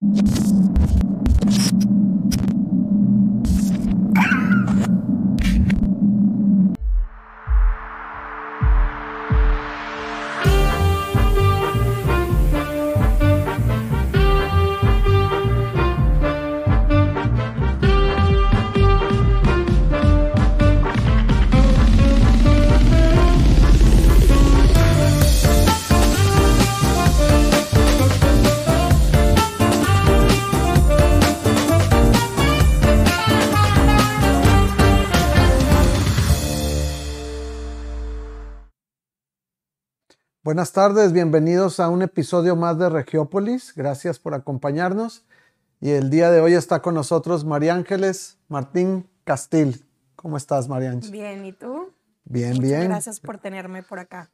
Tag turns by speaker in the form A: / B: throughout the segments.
A: フッ。Buenas tardes, bienvenidos a un episodio más de Regiópolis. Gracias por acompañarnos. Y el día de hoy está con nosotros María Ángeles Martín Castil. ¿Cómo estás, María Ángeles?
B: Bien, ¿y tú?
A: Bien,
B: Muchas
A: bien.
B: Gracias por tenerme por acá.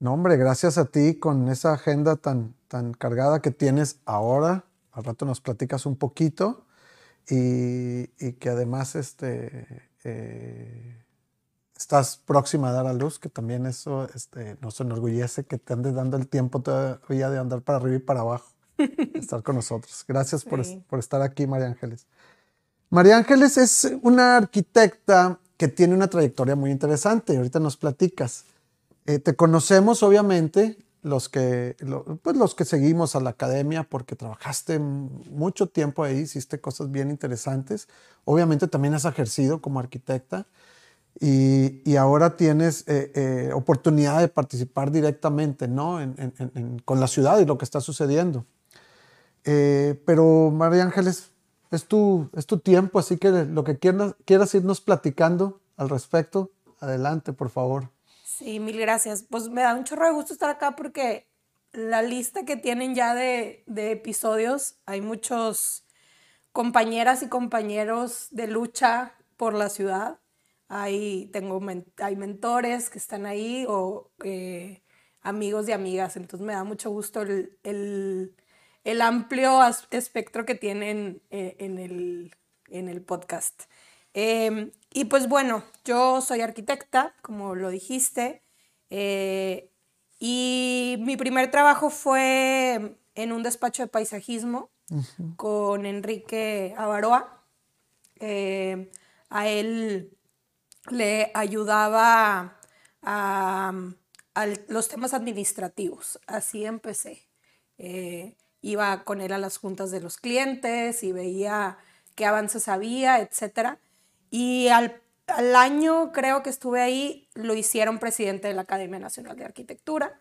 A: No, hombre, gracias a ti con esa agenda tan, tan cargada que tienes ahora. Al rato nos platicas un poquito y, y que además este, eh, estás próxima a dar a luz, que también eso este, nos enorgullece que te andes dando el tiempo todavía de andar para arriba y para abajo, estar con nosotros. Gracias por,
B: Sí.
A: por estar aquí, María Ángeles. María Ángeles es una arquitecta que tiene una trayectoria muy interesante ahorita nos platicas. Eh, te conocemos, obviamente, los que, lo- pues los que seguimos a la academia porque trabajaste mucho tiempo ahí, hiciste cosas bien interesantes. Obviamente también has ejercido como arquitecta y, y ahora tienes eh, eh, oportunidad de participar directamente ¿no? En- en- en- con la ciudad y lo que está sucediendo. Eh, pero María Ángeles, es tu, es tu tiempo, así que lo que quieras, quieras irnos platicando al respecto, adelante, por favor.
B: Sí, mil gracias. Pues me da un chorro de gusto estar acá porque la lista que tienen ya de, de episodios, hay muchos compañeras y compañeros de lucha por la ciudad. Hay, tengo hay mentores que están ahí o eh, amigos y amigas. Entonces me da mucho gusto el, el- el amplio espectro que tienen eh, en, el, en el podcast. Eh, y pues bueno, yo soy arquitecta, como lo dijiste, eh, y mi primer trabajo fue en un despacho de paisajismo con Enrique Avaroa. A él le ayudaba a, los temas administrativos, así empecé. Eh, iba con él a las juntas de los clientes y veía qué avances había, etcétera. Y al, al año, creo que estuve ahí, lo hicieron presidente de la Academia Nacional de Arquitectura,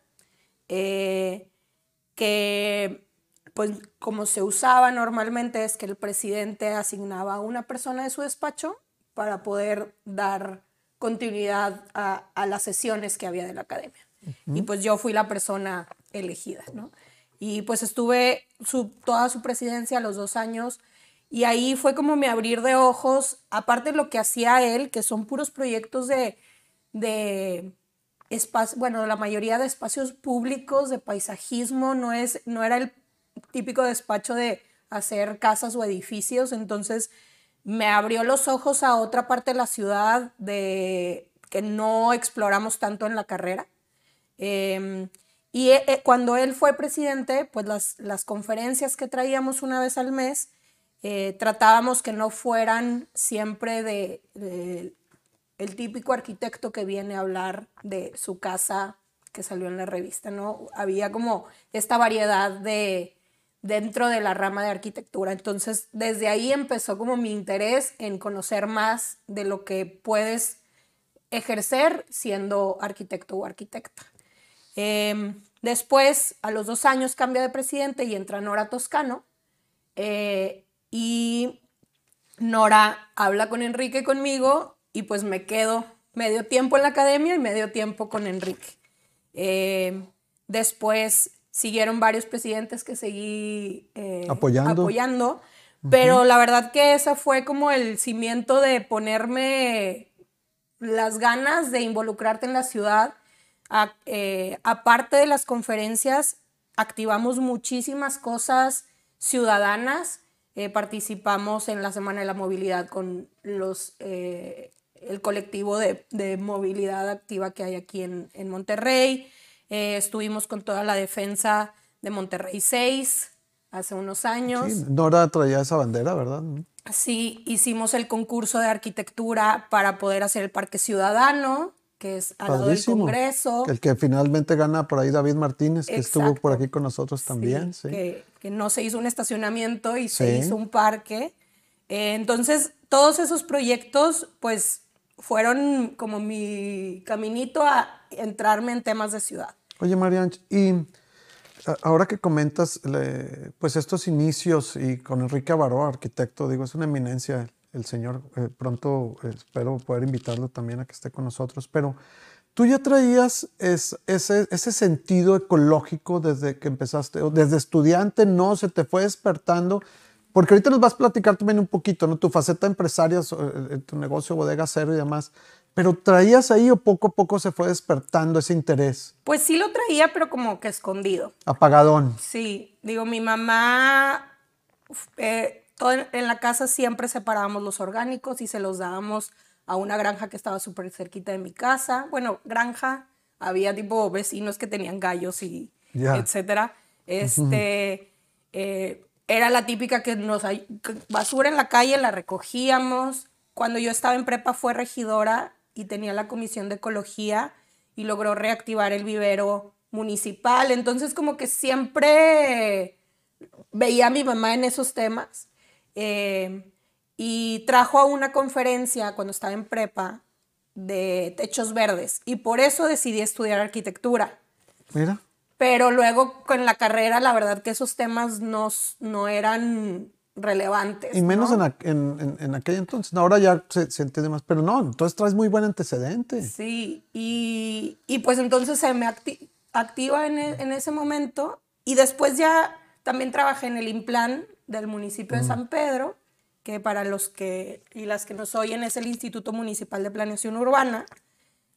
B: eh, que pues como se usaba normalmente es que el presidente asignaba a una persona de su despacho para poder dar continuidad a, a las sesiones que había de la academia. Y pues yo fui la persona elegida, ¿no? Y pues estuve su, toda su presidencia, los dos años, y ahí fue como mi abrir de ojos, aparte de lo que hacía él, que son puros proyectos de, de espacio, bueno, la mayoría de espacios públicos, de paisajismo, no, es, no era el típico despacho de hacer casas o edificios, entonces me abrió los ojos a otra parte de la ciudad de, que no exploramos tanto en la carrera. Eh, y eh, cuando él fue presidente, pues las, las conferencias que traíamos una vez al mes, eh, tratábamos que no fueran siempre de, de, el típico arquitecto que viene a hablar de su casa que salió en la revista, ¿no? Había como esta variedad de dentro de la rama de arquitectura. Entonces, desde ahí empezó como mi interés en conocer más de lo que puedes ejercer siendo arquitecto o arquitecta. Eh, después, a los dos años, cambia de presidente y entra Nora Toscano. Eh, y Nora habla con Enrique y conmigo y pues me quedo medio tiempo en la academia y medio tiempo con Enrique. Eh, después siguieron varios presidentes que seguí eh,
A: apoyando.
B: apoyando pero uh -huh. la verdad que esa fue como el cimiento de ponerme las ganas de involucrarte en la ciudad. A, eh, aparte de las conferencias, activamos muchísimas cosas ciudadanas. Eh, participamos en la Semana de la Movilidad con los, el colectivo de, de, movilidad activa que hay aquí en, en Monterrey. Eh, estuvimos con toda la defensa de Monterrey 6. hace unos años.
A: Sí, Nora traía esa bandera, ¿verdad?
B: Sí, hicimos el concurso de arquitectura para poder hacer el Parque Ciudadano, que es al lado del. Congreso.
A: El que finalmente gana por ahí David Martínez, que estuvo por aquí con nosotros también. Sí,
B: Que, que no se hizo un estacionamiento y se hizo un parque. Eh, entonces, todos esos proyectos, pues, fueron como mi caminito a entrarme en temas de ciudad.
A: Oye, Marianch, y ahora que comentas pues estos inicios y con Enrique Abaró, arquitecto, digo, es una eminencia el señor. eh, pronto eh, espero poder invitarlo también a que esté con nosotros, pero tú ya traías es- ese, ese sentido ecológico desde que empezaste, o desde estudiante, no se te fue despertando. Porque ahorita nos vas a platicar también un poquito, ¿no? Tu faceta empresaria, so- eh, tu negocio, bodega cero y demás. Pero traías ahí o poco a poco se fue despertando ese interés.
B: Pues sí lo traía, pero como que escondido.
A: Apagadón.
B: Sí, digo, mi mamá, eh, todo en, en la casa siempre separábamos los orgánicos y se los dábamos a una granja que estaba súper cerquita de mi casa. Bueno, granja, había tipo vecinos que tenían gallos y etcétera. Este, eh, era la típica que nos, basura en la calle la recogíamos. Cuando yo estaba en prepa fue regidora y tenía la comisión de ecología y logró reactivar el vivero municipal. Entonces como que siempre veía a mi mamá en esos temas. eh, y trajo a una conferencia cuando estaba en prepa de techos verdes y por eso decidí estudiar arquitectura.
A: Mira.
B: Pero luego con la carrera, la verdad que esos temas no, no eran relevantes.
A: Y menos
B: ¿no?
A: en, en, en- aquel entonces. Ahora ya se, se entiende más. Pero no, entonces traes muy buen antecedente.
B: Sí, y, y pues entonces se me acti- activa en, e- en ese momento y después ya también trabajé en el Implan del municipio de San Pedro, que para los que y las que nos oyen es el Instituto Municipal de Planeación Urbana,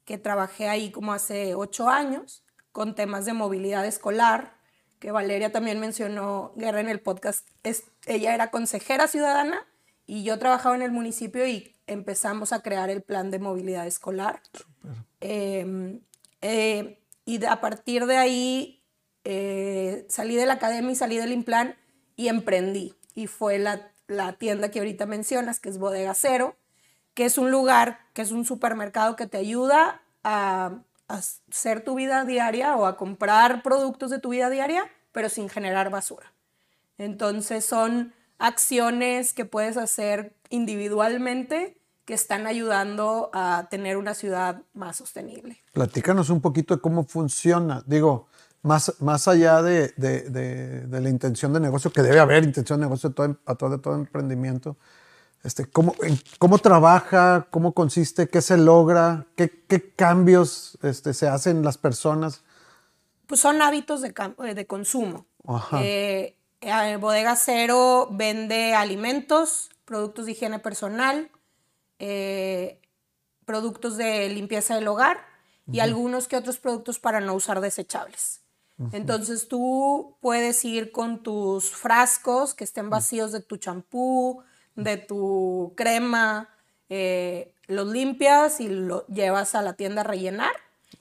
B: que trabajé ahí como hace ocho años con temas de movilidad escolar, que Valeria también mencionó Guerra en el podcast. Es, ella era consejera ciudadana y yo trabajaba en el municipio y empezamos a crear el plan de movilidad escolar. Eh, eh, y a partir de ahí eh, salí de la academia y salí del Implan y emprendí. Y fue la, la tienda que ahorita mencionas, que es Bodega Cero, que es un lugar, que es un supermercado que te ayuda a, a hacer tu vida diaria o a comprar productos de tu vida diaria, pero sin generar basura. Entonces son acciones que puedes hacer individualmente que están ayudando a tener una ciudad más sostenible.
A: Platícanos un poquito de cómo funciona. Digo, más, más allá de, de- de- de la intención de negocio, que debe haber intención de negocio todo, a través de todo emprendimiento. Este, ¿cómo, ¿Cómo trabaja? ¿Cómo consiste? ¿Qué se logra? ¿Qué, qué cambios este, se hacen las personas?
B: Pues son hábitos de, eh, de consumo.
A: Ajá.
B: Eh, Bodega Cero vende alimentos, productos de higiene personal, eh, productos de limpieza del hogar y algunos que otros productos para no usar desechables. Entonces tú puedes ir con tus frascos que estén vacíos de tu champú, de tu crema, eh, los limpias y lo llevas a la tienda a rellenar.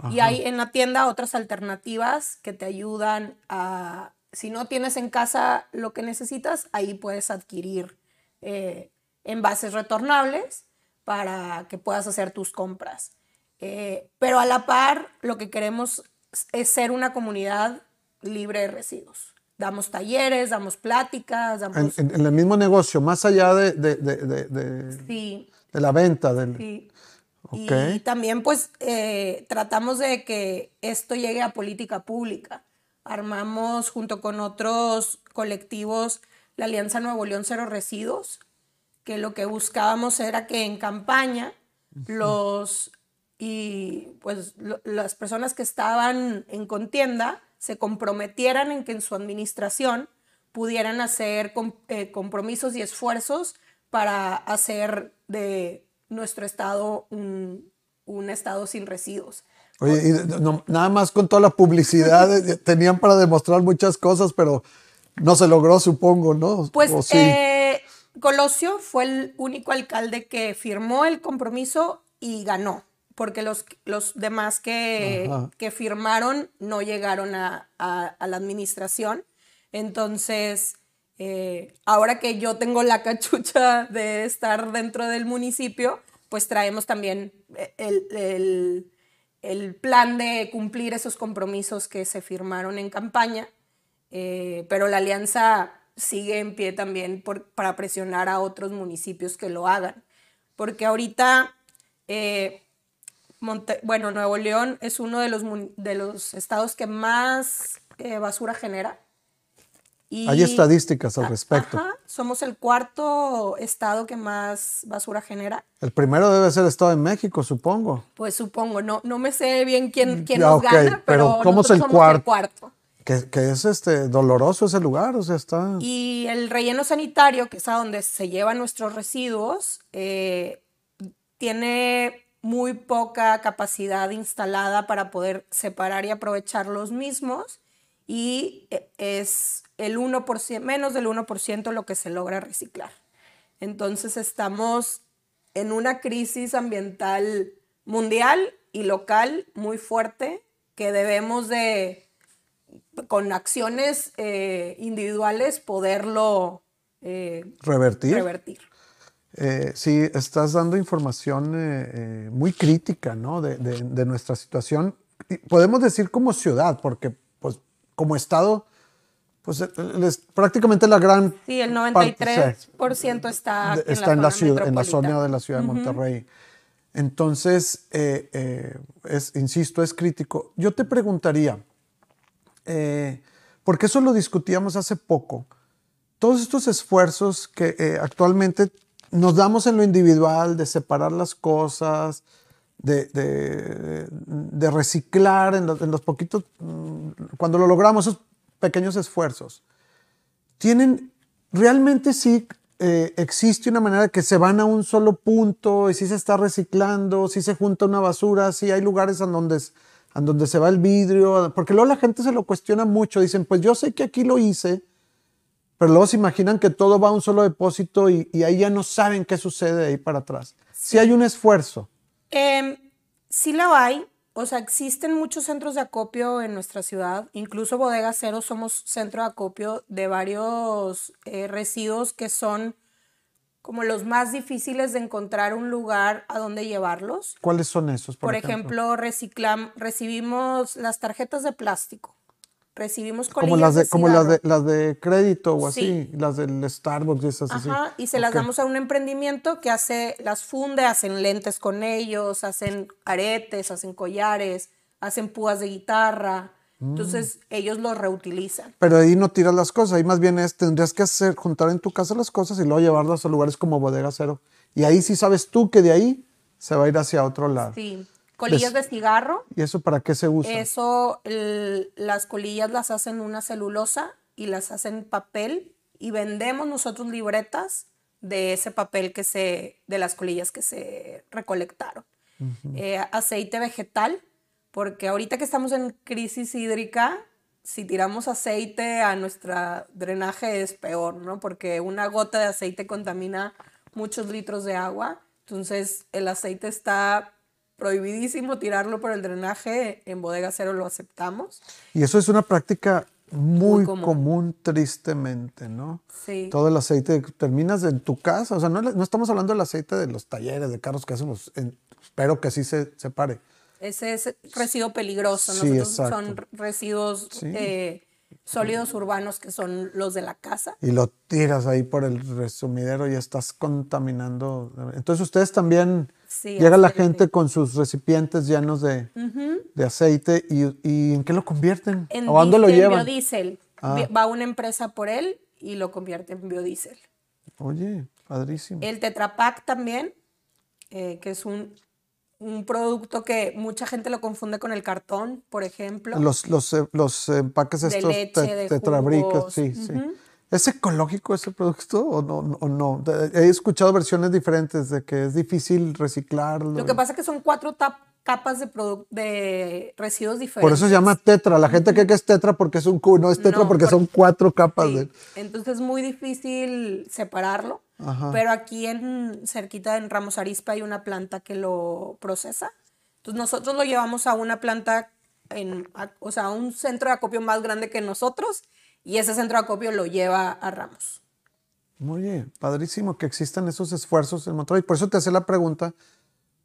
B: Y hay en la tienda otras alternativas que te ayudan a, si no tienes en casa lo que necesitas, ahí puedes adquirir eh, envases retornables para que puedas hacer tus compras. Eh, pero a la par, lo que queremos es ser una comunidad libre de residuos. Damos talleres, damos pláticas, damos...
A: en- en el mismo negocio, más allá de, de- de- de-
B: sí,
A: la venta. Del,
B: sí.
A: Ok.
B: Y también pues eh, tratamos de que esto llegue a política pública. Armamos junto con otros colectivos la Alianza Nuevo León Cero Residuos, que lo que buscábamos era que en campaña los y pues lo- las personas que estaban en contienda se comprometieran en que en su administración pudieran hacer eh, compromisos y esfuerzos para hacer de nuestro estado un, un estado sin residuos.
A: Oye, y no- nada más con toda la publicidad, eh, tenían para demostrar muchas cosas, pero no se logró, supongo, ¿no?
B: Pues
A: ¿O sí?
B: eh, Colosio fue el único alcalde que firmó el compromiso y ganó, porque los, los demás que, que firmaron no llegaron a, a- a la administración. Entonces, Eh, ahora que yo tengo la cachucha de estar dentro del municipio, pues traemos también el, el, el plan de cumplir esos compromisos que se firmaron en campaña, eh, pero la alianza sigue en pie también para presionar a otros municipios que lo hagan, porque ahorita, eh, bueno, Nuevo León es uno de los, de los estados que más eh, basura genera.
A: Hay estadísticas al respecto.
B: somos el cuarto estado que más basura genera.
A: El primero debe ser el Estado de México, supongo.
B: Pues supongo, no, no me sé bien quién, quién nos gana, pero,
A: ¿cómo es el, cuarto? el cuarto. Que, que, es este doloroso ese lugar, o sea, está...
B: Y el relleno sanitario, que es a donde se llevan nuestros residuos, eh, tiene muy poca capacidad instalada para poder separar y aprovechar los mismos y eh, es el 1%, menos del 1% lo que se logra reciclar. Entonces estamos en una crisis ambiental mundial y local muy fuerte que debemos de, con acciones eh, individuales, poderlo eh,
A: revertir.
B: revertir.
A: sí, estás dando información muy crítica ¿no? de, de, nuestra situación. Podemos decir como ciudad, porque como Estado, pues eh, prácticamente la gran...
B: Sí, el 93% está,
A: está en, la, ciudad, en la zona de la ciudad de Monterrey. Entonces, eh, eh, es, insisto, es crítico. Yo te preguntaría, porque eso lo discutíamos hace poco, todos estos esfuerzos que actualmente nos damos en lo individual de separar las cosas, de, de, reciclar en los, poquitos, mm, cuando lo logramos, esos pequeños esfuerzos, tienen, realmente sí eh, existe una manera que se van a un solo punto y sí se está reciclando, sí se junta una basura, sí hay lugares en donde, en donde se va el vidrio, porque luego la gente se lo cuestiona mucho, dicen, pues yo sé que aquí lo hice, pero luego se imaginan que todo va a un solo depósito y, y ahí ya no saben qué sucede ahí para atrás. Sí hay un esfuerzo.
B: Eh, sí lo hay. O sea, existen muchos centros de acopio en nuestra ciudad. Incluso Bodega Cero somos centro de acopio de varios eh, residuos que son como los más difíciles de encontrar un lugar a donde llevarlos.
A: ¿Cuáles son esos?
B: Por, ejemplo, ejemplo recibimos las tarjetas de plástico recibimos
A: colillas como las de, como las de las de crédito o así, las del Starbucks y esas
B: Ajá, y se las damos a un emprendimiento que hace las funde, hacen lentes con ellos, hacen aretes, hacen collares, hacen púas de guitarra. Mm. Entonces ellos los reutilizan.
A: Pero ahí no tiras las cosas, ahí más bien es, tendrías que hacer, juntar en tu casa las cosas y luego llevarlas a lugares como Bodega Cero. Y ahí sí sabes tú que de ahí se va a ir hacia otro lado.
B: Sí. Colillas de cigarro.
A: ¿Y eso para qué se usa?
B: Eso, las colillas las hacen una celulosa y las hacen papel y vendemos nosotros libretas de ese papel que se, de las colillas que se recolectaron. Eh, aceite vegetal, porque ahorita que estamos en crisis hídrica, si tiramos aceite a nuestro drenaje es peor, ¿no? Porque una gota de aceite contamina muchos litros de agua. Entonces el aceite está prohibidísimo tirarlo por el drenaje, en bodega cero lo aceptamos.
A: Y eso es una práctica muy, común. tristemente, ¿no?
B: Sí.
A: Todo el aceite terminas en tu casa, o sea, no, no estamos hablando del aceite de los talleres de carros que hacemos, espero que así se separe.
B: Ese es residuo peligroso, nosotros son residuos eh, sólidos urbanos que son los de la casa.
A: Y lo tiras ahí por el resumidero y estás contaminando. Entonces ustedes también llega la gente con sus recipientes llenos de, de aceite y, ¿en qué lo convierten?
B: En ¿A dónde lo llevan? biodiesel. Ah. Va una empresa por él y lo convierte en biodiesel.
A: Oye, padrísimo.
B: El Tetrapac también, eh, que es un un producto que mucha gente lo confunde con el cartón, por ejemplo.
A: Los, los, eh, los empaques estos de leche, tetrabricas, sí, sí. ¿Es ecológico ese producto o no, o no? He escuchado versiones diferentes de que es difícil reciclarlo.
B: Lo que pasa es que son cuatro capas de, de residuos diferentes.
A: Por eso se llama tetra. La gente cree que es tetra porque es un cubo. No es tetra porque son cuatro capas. De...
B: Entonces es muy difícil separarlo. Pero aquí en cerquita en Ramos Arispa hay una planta que lo procesa. Entonces nosotros lo llevamos a una planta, en, o sea, a un centro de acopio más grande que nosotros y ese centro de acopio lo lleva a Ramos.
A: Muy bien, padrísimo que existan esos esfuerzos en Monterrey. Por eso te hacía la pregunta,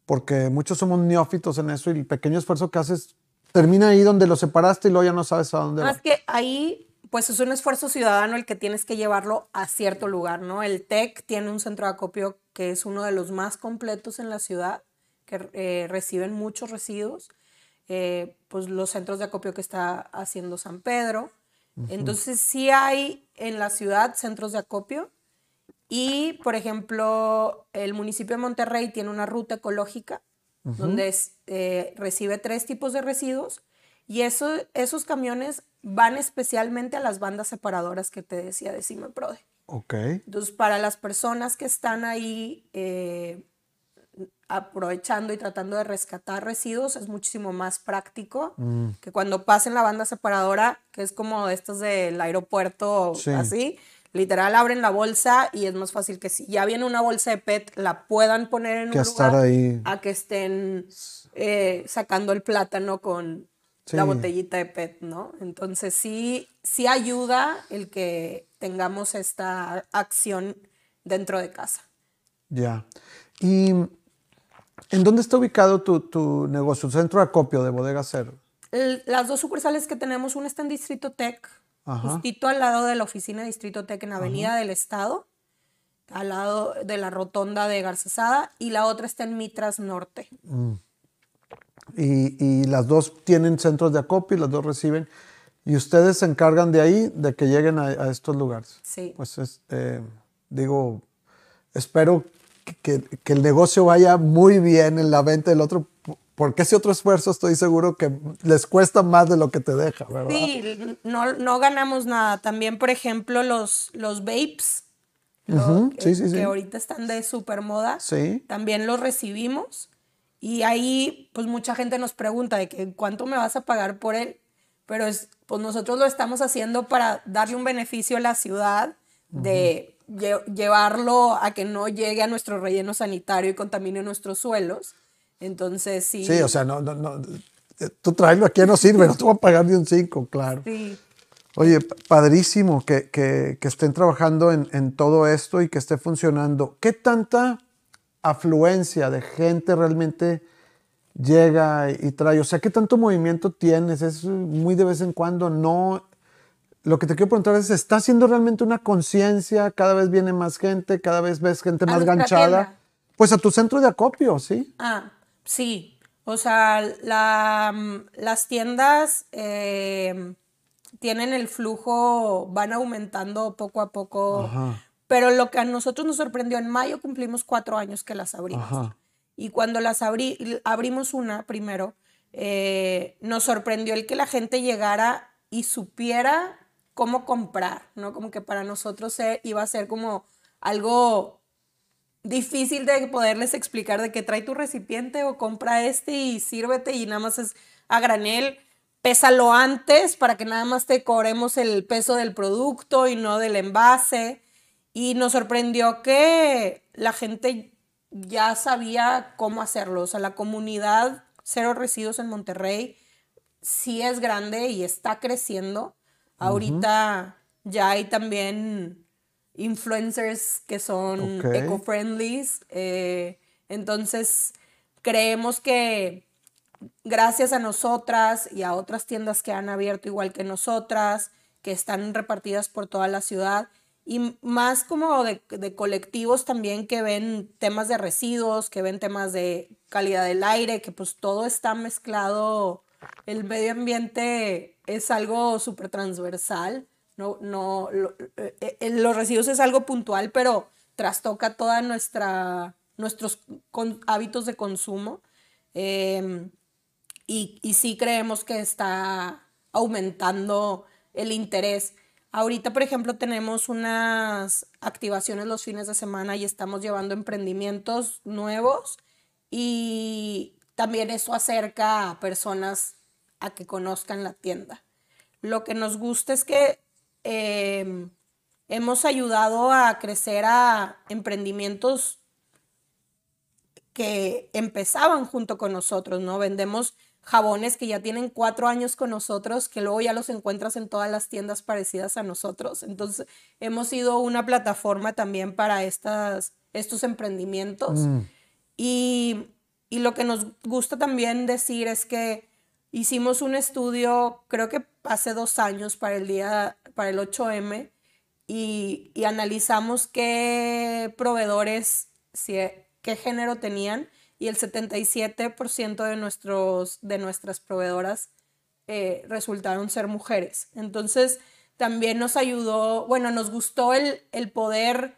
A: porque muchos somos neófitos en eso y el pequeño esfuerzo que haces termina ahí donde lo separaste y luego ya no sabes a dónde
B: Más que ahí, pues es un esfuerzo ciudadano el que tienes que llevarlo a cierto lugar, ¿no? El TEC tiene un centro de acopio que es uno de los más completos en la ciudad, que eh, reciben muchos residuos. Eh, pues los centros de acopio que está haciendo San Pedro. Entonces sí hay en la ciudad centros de acopio y, por ejemplo, el municipio de Monterrey tiene una ruta ecológica donde eh, recibe tres tipos de residuos y eso, esos camiones van especialmente a las bandas separadoras que te decía de Cimeprode.
A: Ok.
B: Entonces, para las personas que están ahí eh, aprovechando y tratando de rescatar residuos, es muchísimo más práctico
A: Mm.
B: que cuando pasen la banda separadora, que es como estas del aeropuerto,
A: Sí.
B: así, literal abren la bolsa y es más fácil que si ya viene una bolsa de PET, la puedan poner en
A: Que
B: un lugar
A: ahí.
B: a que estén eh, sacando el plátano con la botellita de PET, ¿no? Entonces sí, sí ayuda el que tengamos esta acción dentro de casa.
A: Ya. ¿Y en dónde está ubicado tu, tu negocio, tu centro de acopio de Bodega Cero?
B: El- las dos sucursales que tenemos, una está en Distrito Tech,
A: Ajá.
B: justito al lado de la oficina de Distrito Tech en Avenida del Estado, al lado de la rotonda de Garcesada, y la otra está en Mitras Norte.
A: Y, y las dos tienen centros de acopio y las dos reciben. Y ustedes se encargan de ahí, de que lleguen a, a estos lugares.
B: Sí.
A: Pues es, eh, digo, espero que, que- el negocio vaya muy bien en la venta del otro, porque ese otro esfuerzo estoy seguro que les cuesta más de lo que te deja, ¿verdad?
B: Sí, no, no ganamos nada. También, por ejemplo, los, los vapes,
A: Ujú,
B: que,
A: sí, sí, sí.
B: que ahorita están de super moda,
A: Sí.
B: también los recibimos. Y ahí, pues mucha gente nos pregunta de que cuánto me vas a pagar por él. Pero es, pues nosotros lo estamos haciendo para darle un beneficio a la ciudad de lle- llevarlo a que no llegue a nuestro relleno sanitario y contamine nuestros suelos. Entonces, sí.
A: Sí, o sea, no, no, no. eh, Tú traerlo aquí no sirve, no te voy a pagar ni un 5, claro.
B: Sí.
A: Oye, pa- padrísimo que, que- que estén trabajando en, en todo esto y que esté funcionando. ¿Qué tanta afluencia de gente realmente llega y trae? O sea, ¿qué tanto movimiento tienes? Es muy de vez en cuando, no. Lo que te quiero preguntar es, ¿está haciendo realmente una conciencia? Cada vez viene más gente, cada vez ves gente más ganchada. Pues a tu centro de acopio, ¿sí?
B: Ah, sí. O sea, la, las tiendas eh, tienen el flujo, van aumentando poco a poco.
A: Ajá.
B: Pero lo que a nosotros nos sorprendió, en mayo cumplimos cuatro años que las abrimos.
A: Ajá.
B: Y cuando las abrí, abrimos una primero, eh, nos sorprendió el que la gente llegara y supiera cómo comprar, ¿no? Como que para nosotros iba a ser como algo difícil de poderles explicar de que trae tu recipiente o compra este y sírvete y nada más es a granel. Pésalo antes para que nada más te cobremos el peso del producto y no del envase. Y nos sorprendió que la gente ya sabía cómo hacerlo. O sea, la comunidad Cero Residuos en Monterrey sí es grande y está creciendo. Ahorita ya hay también influencers que son eco-friendlies. eh, entonces, creemos que gracias a nosotras y a otras tiendas que han abierto igual que nosotras, que están repartidas por toda la ciudad, y más como de, de colectivos también que ven temas de residuos, que ven temas de calidad del aire, que pues todo está mezclado. El medio ambiente es algo súper transversal, no, no, lo- eh, eh, los residuos es algo puntual, pero trastoca toda nuestra nuestros con- hábitos de consumo. Em, y, y sí creemos que está aumentando el interés. Ahorita, por ejemplo, tenemos unas activaciones los fines de semana y estamos llevando emprendimientos nuevos y también eso acerca a personas a que conozcan la tienda. Lo que nos gusta es que em, hemos ayudado a crecer a emprendimientos que empezaban junto con nosotros, ¿no? Vendemos jabones que ya tienen cuatro años con nosotros, que luego ya los encuentras en todas las tiendas parecidas a nosotros. Entonces, hemos sido una plataforma también para estas, estos emprendimientos.
A: Mm.
B: Y, y lo que nos gusta también decir es que hicimos un estudio, creo que hace dos años para el día, para el 8M, y, y analizamos qué proveedores, si, qué género tenían, y el 77% de, nuestros, de nuestras proveedoras eh, resultaron ser mujeres. Entonces, también nos ayudó, bueno, nos gustó el, el poder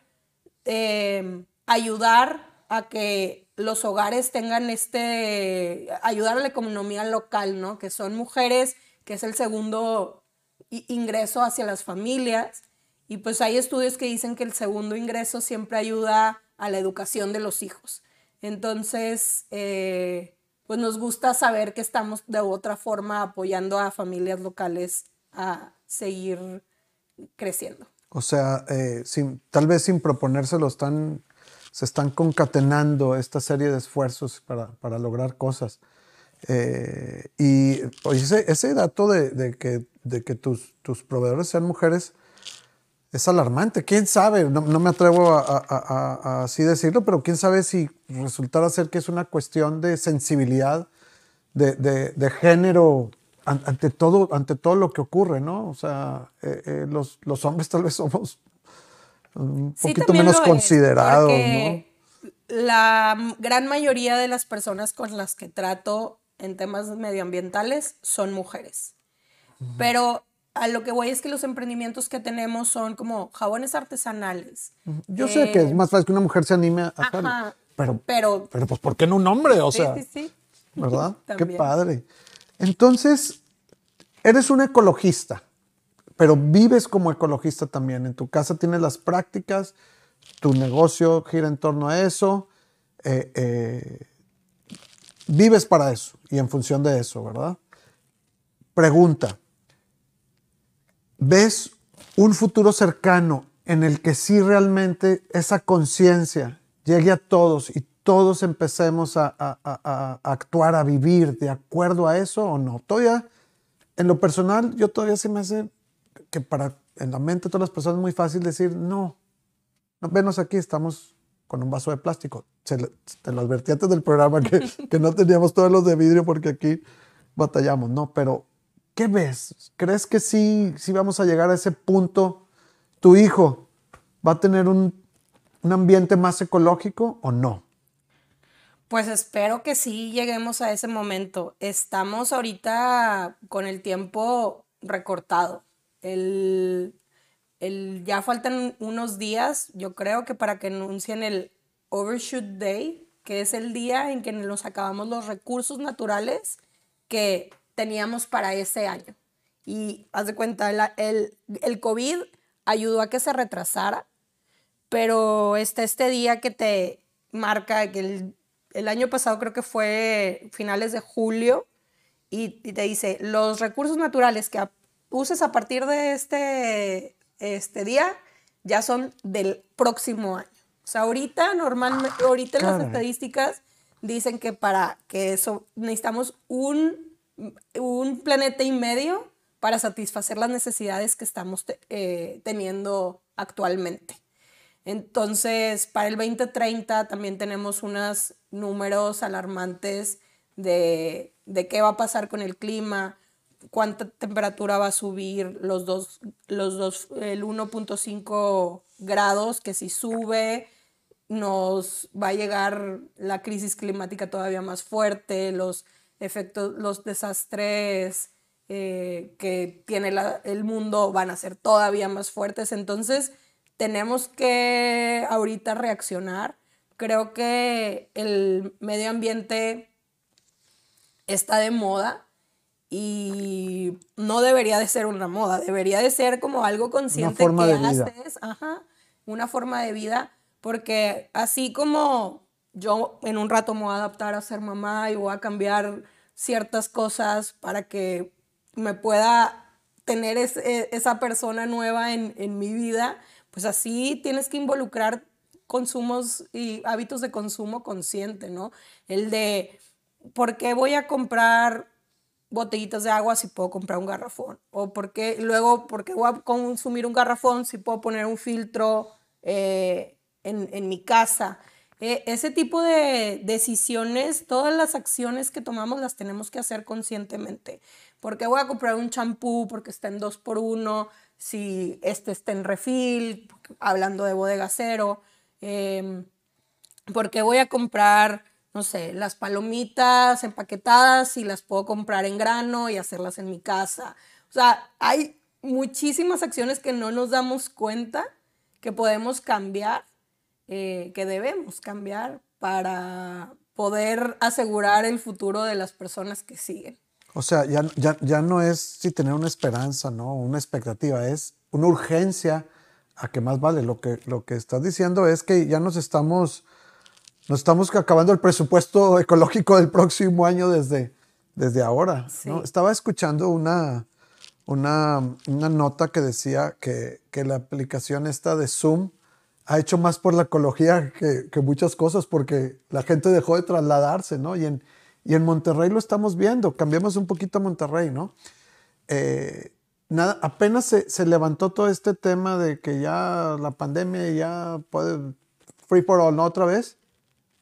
B: eh, ayudar a que los hogares tengan este, ayudar a la economía local, ¿no? Que son mujeres, que es el segundo ingreso hacia las familias. Y pues hay estudios que dicen que el segundo ingreso siempre ayuda a la educación de los hijos. Entonces, eh, pues nos gusta saber que estamos de otra forma apoyando a familias locales a seguir creciendo.
A: O sea, eh, tal vez sin proponérselo, están, se están concatenando esta serie de esfuerzos para, para lograr cosas. Eh, y ese, ese dato de, de, que, de que tus, tus proveedores sean mujeres es alarmante. ¿Quién sabe? No, no me atrevo a, a, a, a, así decirlo, pero quién sabe si resultara ser que es una cuestión de sensibilidad, de, de, de género ante todo, ante todo lo que ocurre, ¿no? O sea, eh, eh, los, los, hombres tal vez somos un
B: Sí,
A: poquito menos considerados, ¿no?
B: La gran mayoría de las personas con las que trato en temas medioambientales son mujeres. Pero a lo que voy es que los emprendimientos que tenemos son como jabones artesanales.
A: Yo sé que es
B: eh,
A: más fácil que una mujer se anime a hacerlo,
B: Ajá,
A: pero,
B: pero
A: pero pues ¿por qué no un hombre? O
B: sí,
A: sea,
B: sí, sí.
A: ¿verdad? Qué padre. Entonces, eres un ecologista, pero vives como ecologista también. En tu casa tienes las prácticas, tu negocio gira en torno a eso, eh, eh, vives para eso y en función de eso, ¿verdad? Pregunta, ¿ves un futuro cercano en el que sí realmente esa conciencia llegue a todos y todos empecemos a, a- a- a actuar, a vivir de acuerdo a eso o no? Todavía, en lo personal, yo todavía se me hace que para en la mente de todas las personas es muy fácil decir no. no venos aquí, estamos con un vaso de plástico. Se le- te lo advertí antes del programa que, que no teníamos todos los de vidrio porque aquí batallamos, ¿no? Pero, ¿qué ves? ¿Crees que sí, sí vamos a llegar a ese punto? ¿Tu hijo va a tener un, un ambiente más ecológico o no?
B: Pues espero que sí lleguemos a ese momento. Estamos ahorita con el tiempo recortado. El, el- ya faltan unos días, yo creo que para que anuncien el Overshoot Day, que es el día en que nos acabamos los recursos naturales que teníamos para ese año. Y haz de cuenta, la- el, el COVID ayudó a que se retrasara, pero está este día que te marca que el, el año pasado creo que fue finales de julio y, y te dice los recursos naturales que a- uses a partir de este, este día ya son del próximo año. O sea, ahorita normalmente, ahorita en las estadísticas dicen que para que eso necesitamos un, un planeta y medio para satisfacer las necesidades que estamos eh, teniendo actualmente. Entonces, para el 2030 también tenemos unos números alarmantes de, de qué va a pasar con el clima, cuánta temperatura va a subir, los dos, los dos, el 1.5 grados, que si sube, nos va a llegar la crisis climática todavía más fuerte, los efectos, los desastres eh, que tiene la- el mundo van a ser todavía más fuertes. Entonces, tenemos que ahorita reaccionar. Creo que el medio ambiente está de moda y no debería de ser una moda, debería de ser como algo consciente
A: forma
B: que
A: de vida.
B: ajá, una forma de vida, porque así como yo en un rato me voy a adaptar a ser mamá y voy a cambiar ciertas cosas para que me pueda tener e- esa persona nueva en, en mi vida, pues así tienes que involucrar consumos y hábitos de consumo consciente, ¿no? El de, ¿por qué voy a comprar botellitas de agua si puedo comprar un garrafón? ¿O por qué luego, porque voy a consumir un garrafón si puedo poner un filtro eh, en, en, mi casa? Eh, ese tipo de decisiones, todas las acciones que tomamos las tenemos que hacer conscientemente. ¿Por qué voy a comprar un champú? Porque está en dos por uno, si este está en refil, hablando de bodega cero. Eh, ¿Por qué voy a comprar no sé, las palomitas empaquetadas y las puedo comprar en grano y hacerlas en mi casa. O sea, hay muchísimas acciones que no nos damos cuenta que podemos cambiar, eh, que debemos cambiar para poder asegurar el futuro de las personas que siguen.
A: O sea, ya, ya, ya no es si tener una esperanza, ¿no? Una expectativa, es una urgencia a que más vale. Lo que, lo que estás diciendo es que ya nos estamos nos estamos acabando el presupuesto ecológico del próximo año desde, desde ahora. Estaba escuchando una, una, una, nota que decía que, que, la aplicación esta de Zoom ha hecho más por la ecología que, que, muchas cosas porque la gente dejó de trasladarse, ¿no? Y en, y en Monterrey lo estamos viendo. Cambiamos un poquito a Monterrey, ¿no? Eh, nada, apenas se, se, levantó todo este tema de que ya la pandemia ya puede free for all, ¿no? Otra vez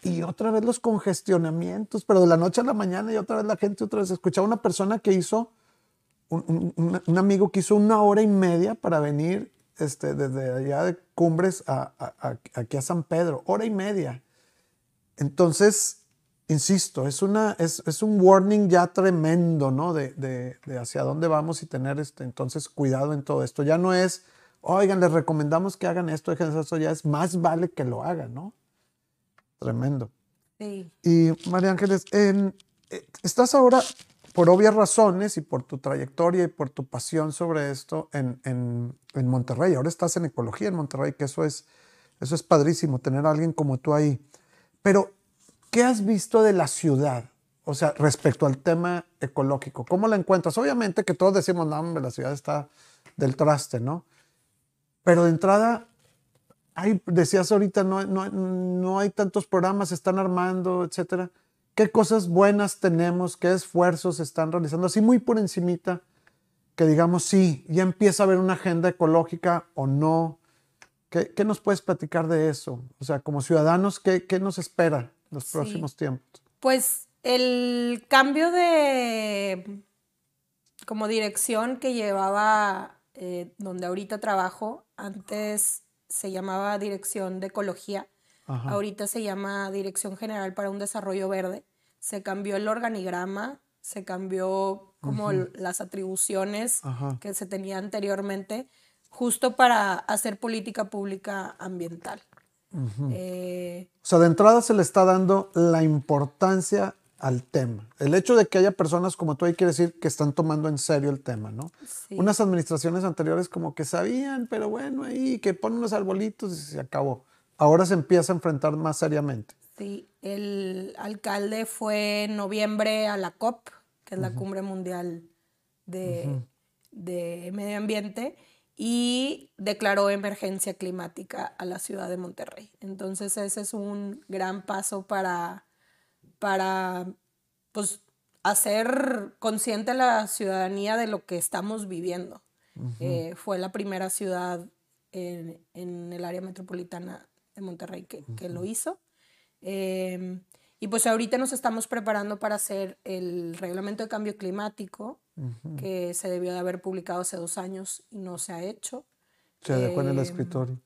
A: y otra vez los congestionamientos, pero de la noche a la mañana y otra vez la gente otra vez escuchaba una persona que hizo, un, un, amigo que hizo una hora y media para venir este, desde allá de Cumbres a, aquí a San Pedro, hora y media. Entonces, insisto, es, una, es, es un warning ya tremendo, ¿no? De, de, de, hacia dónde vamos y tener este, entonces cuidado en todo esto. Ya no es, oigan, les recomendamos que hagan esto, dejen eso, ya es más vale que lo hagan, ¿no? Tremendo.
B: Sí.
A: Y María Ángeles, en, eh, estás ahora, por obvias razones y por tu trayectoria y por tu pasión sobre esto, en, en, en, Monterrey. Ahora estás en ecología en Monterrey, que eso es, eso es padrísimo, tener a alguien como tú ahí. Pero, ¿qué has visto de la ciudad? O sea, respecto al tema ecológico, ¿cómo la encuentras? Obviamente que todos decimos, no, hombre, la ciudad está del traste, ¿no? Pero de entrada, decías ahorita, no, no, hay tantos programas, se están armando, etcétera. ¿Qué cosas buenas tenemos? ¿Qué esfuerzos se están realizando? Así muy por encimita, que digamos, sí, ya empieza a haber una agenda ecológica o no. ¿Qué, qué nos puedes platicar de eso? O sea, como ciudadanos, ¿qué, qué nos espera en los próximos tiempos?
B: Pues el cambio de como dirección que llevaba eh, donde ahorita trabajo, antes se llamaba Dirección de Ecología, ahorita se llama Dirección General para un Desarrollo Verde. Se cambió el organigrama, se cambió como las atribuciones que se tenía anteriormente, justo para hacer política pública ambiental.
A: Eh, o sea, de entrada se le está dando la importancia al tema. El hecho de que haya personas como tú ahí quiere decir que están tomando en serio el tema, ¿no? Unas administraciones anteriores como que sabían, pero bueno, ahí que ponen unos arbolitos y se acabó. Ahora se empieza a enfrentar más seriamente.
B: Sí, el alcalde fue en noviembre a la COP, que es la Cumbre Mundial de, de Medio Ambiente, y declaró emergencia climática a la ciudad de Monterrey. Entonces ese es un gran paso para para pues, hacer consciente a la ciudadanía de lo que estamos viviendo. Eh, fue la primera ciudad en, el área metropolitana de Monterrey que, lo hizo. Em, y pues ahorita nos estamos preparando para hacer el reglamento de cambio climático, que se debió de haber publicado hace dos años y no se ha hecho.
A: Se dejó en el escritorio.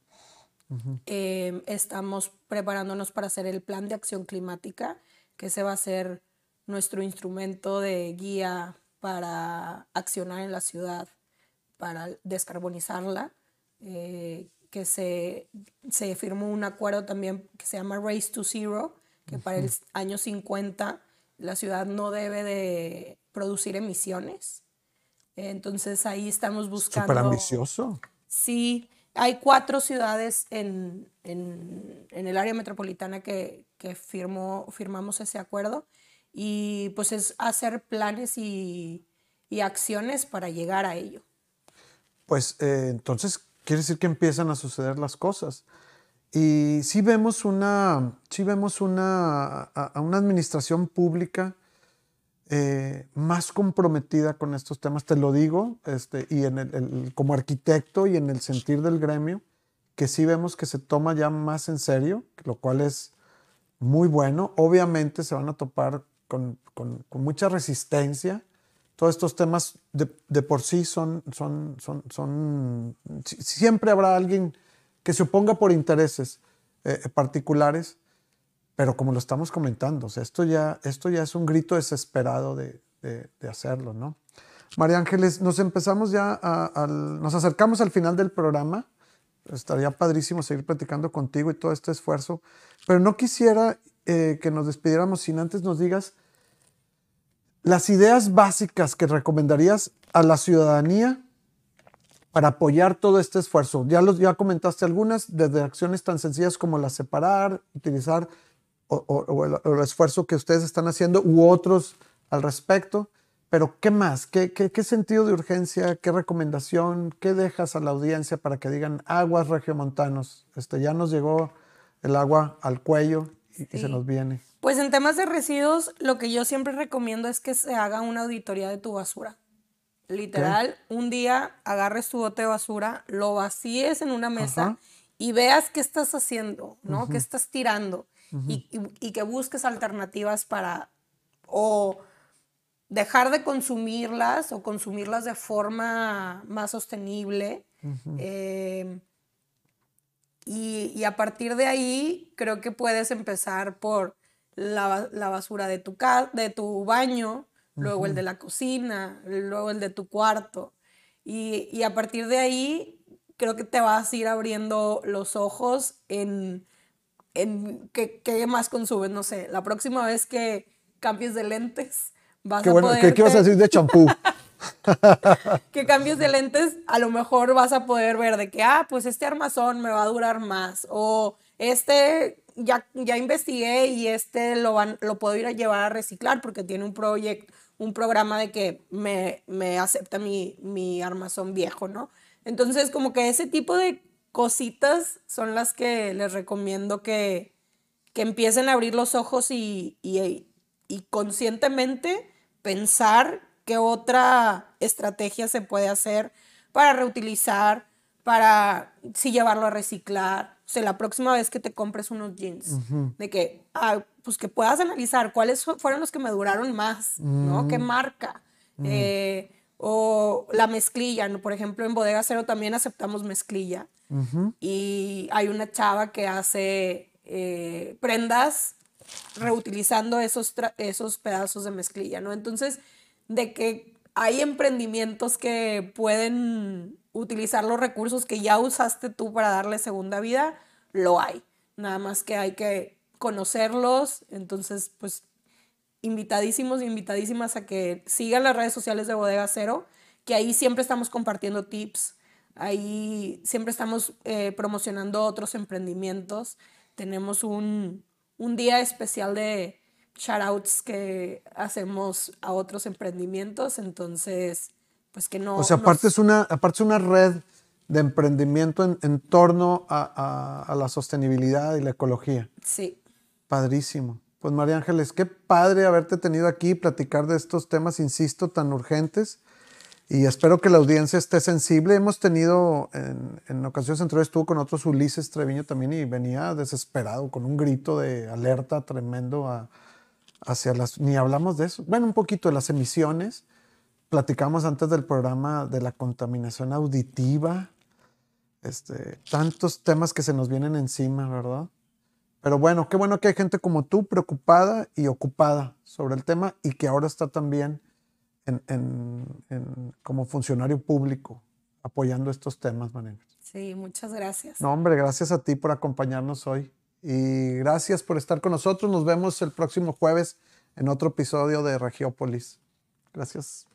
B: Em, estamos preparándonos para hacer el plan de acción climática que ese va a ser nuestro instrumento de guía para accionar en la ciudad, para descarbonizarla, eh, que se, se, firmó un acuerdo también que se llama Race to Zero, que para el año 50 la ciudad no debe de producir emisiones. Entonces ahí estamos buscando...
A: Súper ambicioso.
B: Sí, hay cuatro ciudades en, en, en el área metropolitana que, que firmó, firmamos ese acuerdo y pues es hacer planes y, y acciones para llegar a ello.
A: Pues eh, entonces quiere decir que empiezan a suceder las cosas. Y sí vemos una, sí vemos una, a, una administración pública eh, más comprometida con estos temas, te lo digo, este, y en el, como arquitecto y en el sentir del gremio, que sí vemos que se toma ya más en serio, lo cual es muy bueno. Obviamente se van a topar con, con, mucha resistencia. Todos estos temas de, de, por sí son, son, son, son, siempre habrá alguien que se oponga por intereses eh, particulares, pero como lo estamos comentando, esto, ya, esto ya es un grito desesperado de, de, hacerlo, ¿no? María Ángeles, nos empezamos ya, al, nos acercamos al final del programa. Estaría padrísimo seguir platicando contigo y todo este esfuerzo, pero no quisiera eh, que nos despidiéramos sin antes nos digas las ideas básicas que recomendarías a la ciudadanía para apoyar todo este esfuerzo. Ya, los, comentaste algunas, desde acciones tan sencillas como la separar, utilizar o, el, esfuerzo que ustedes están haciendo u otros al respecto. Pero, ¿qué más? ¿Qué, qué, sentido de urgencia? ¿Qué recomendación? ¿Qué dejas a la audiencia para que digan aguas regiomontanos? Este, ya nos llegó el agua al cuello y, y se nos viene.
B: Pues en temas de residuos, lo que yo siempre recomiendo es que se haga una auditoría de tu basura. Literal, un día agarres tu bote de basura, lo vacíes en una mesa y veas qué estás haciendo, ¿no? ¿Qué estás tirando? y, que busques alternativas para o dejar de consumirlas o consumirlas de forma más sostenible. Y, a partir de ahí, creo que puedes empezar por la, basura de tu, de tu baño, luego el de la cocina, luego el de tu cuarto. Y, a partir de ahí, creo que te vas a ir abriendo los ojos en, en qué, más consumes. No sé, la próxima vez que cambies de lentes, vas a poder.
A: ¿Qué, vas a decir de champú?
B: que cambies de lentes, a lo mejor vas a poder ver de que, ah, pues este armazón me va a durar más. O este ya, ya investigué y este lo, van, lo puedo ir a llevar a reciclar porque tiene un proyecto, un programa de que me, me acepta mi, mi armazón viejo, ¿no? Entonces, como que ese tipo de cositas son las que les recomiendo que, que empiecen a abrir los ojos y, y, y conscientemente pensar qué otra estrategia se puede hacer para reutilizar, para si llevarlo a reciclar. O sea, la próxima vez que te compres unos jeans, de que, ah, pues que puedas analizar cuáles fueron los que me duraron más, ¿no? ¿Qué marca? Eh, o la mezclilla, ¿no? Por ejemplo, en Bodega Cero también aceptamos mezclilla. Y hay una chava que hace eh, prendas reutilizando esos, esos pedazos de mezclilla, ¿no? Entonces, de que hay emprendimientos que pueden utilizar los recursos que ya usaste tú para darle segunda vida, lo hay. Nada más que hay que conocerlos. Entonces, pues, invitadísimos invitadísimas a que sigan las redes sociales de Bodega Cero, que ahí siempre estamos compartiendo tips, ahí siempre estamos eh, promocionando otros emprendimientos. Tenemos un, un día especial de shoutouts que hacemos a otros emprendimientos, entonces pues que no...
A: O sea, aparte, es, una, aparte es una red de emprendimiento en, en torno a, a, la sostenibilidad y la ecología.
B: Sí.
A: Padrísimo. Pues María Ángeles, qué padre haberte tenido aquí y platicar de estos temas, insisto, tan urgentes. Y espero que la audiencia esté sensible. Hemos tenido, en, en ocasiones anteriores estuvo con otros Ulises Treviño también y venía desesperado, con un grito de alerta tremendo a, hacia las... Ni hablamos de eso. Bueno, un poquito de las emisiones Platicamos antes del programa de la contaminación auditiva, este, tantos temas que se nos vienen encima, ¿verdad? Pero bueno, qué bueno que hay gente como tú preocupada y ocupada sobre el tema y que ahora está también en, como funcionario público apoyando estos temas, María.
B: Sí, muchas gracias.
A: No, hombre, gracias a ti por acompañarnos hoy y gracias por estar con nosotros. Nos vemos el próximo jueves en otro episodio de Regiópolis. Gracias.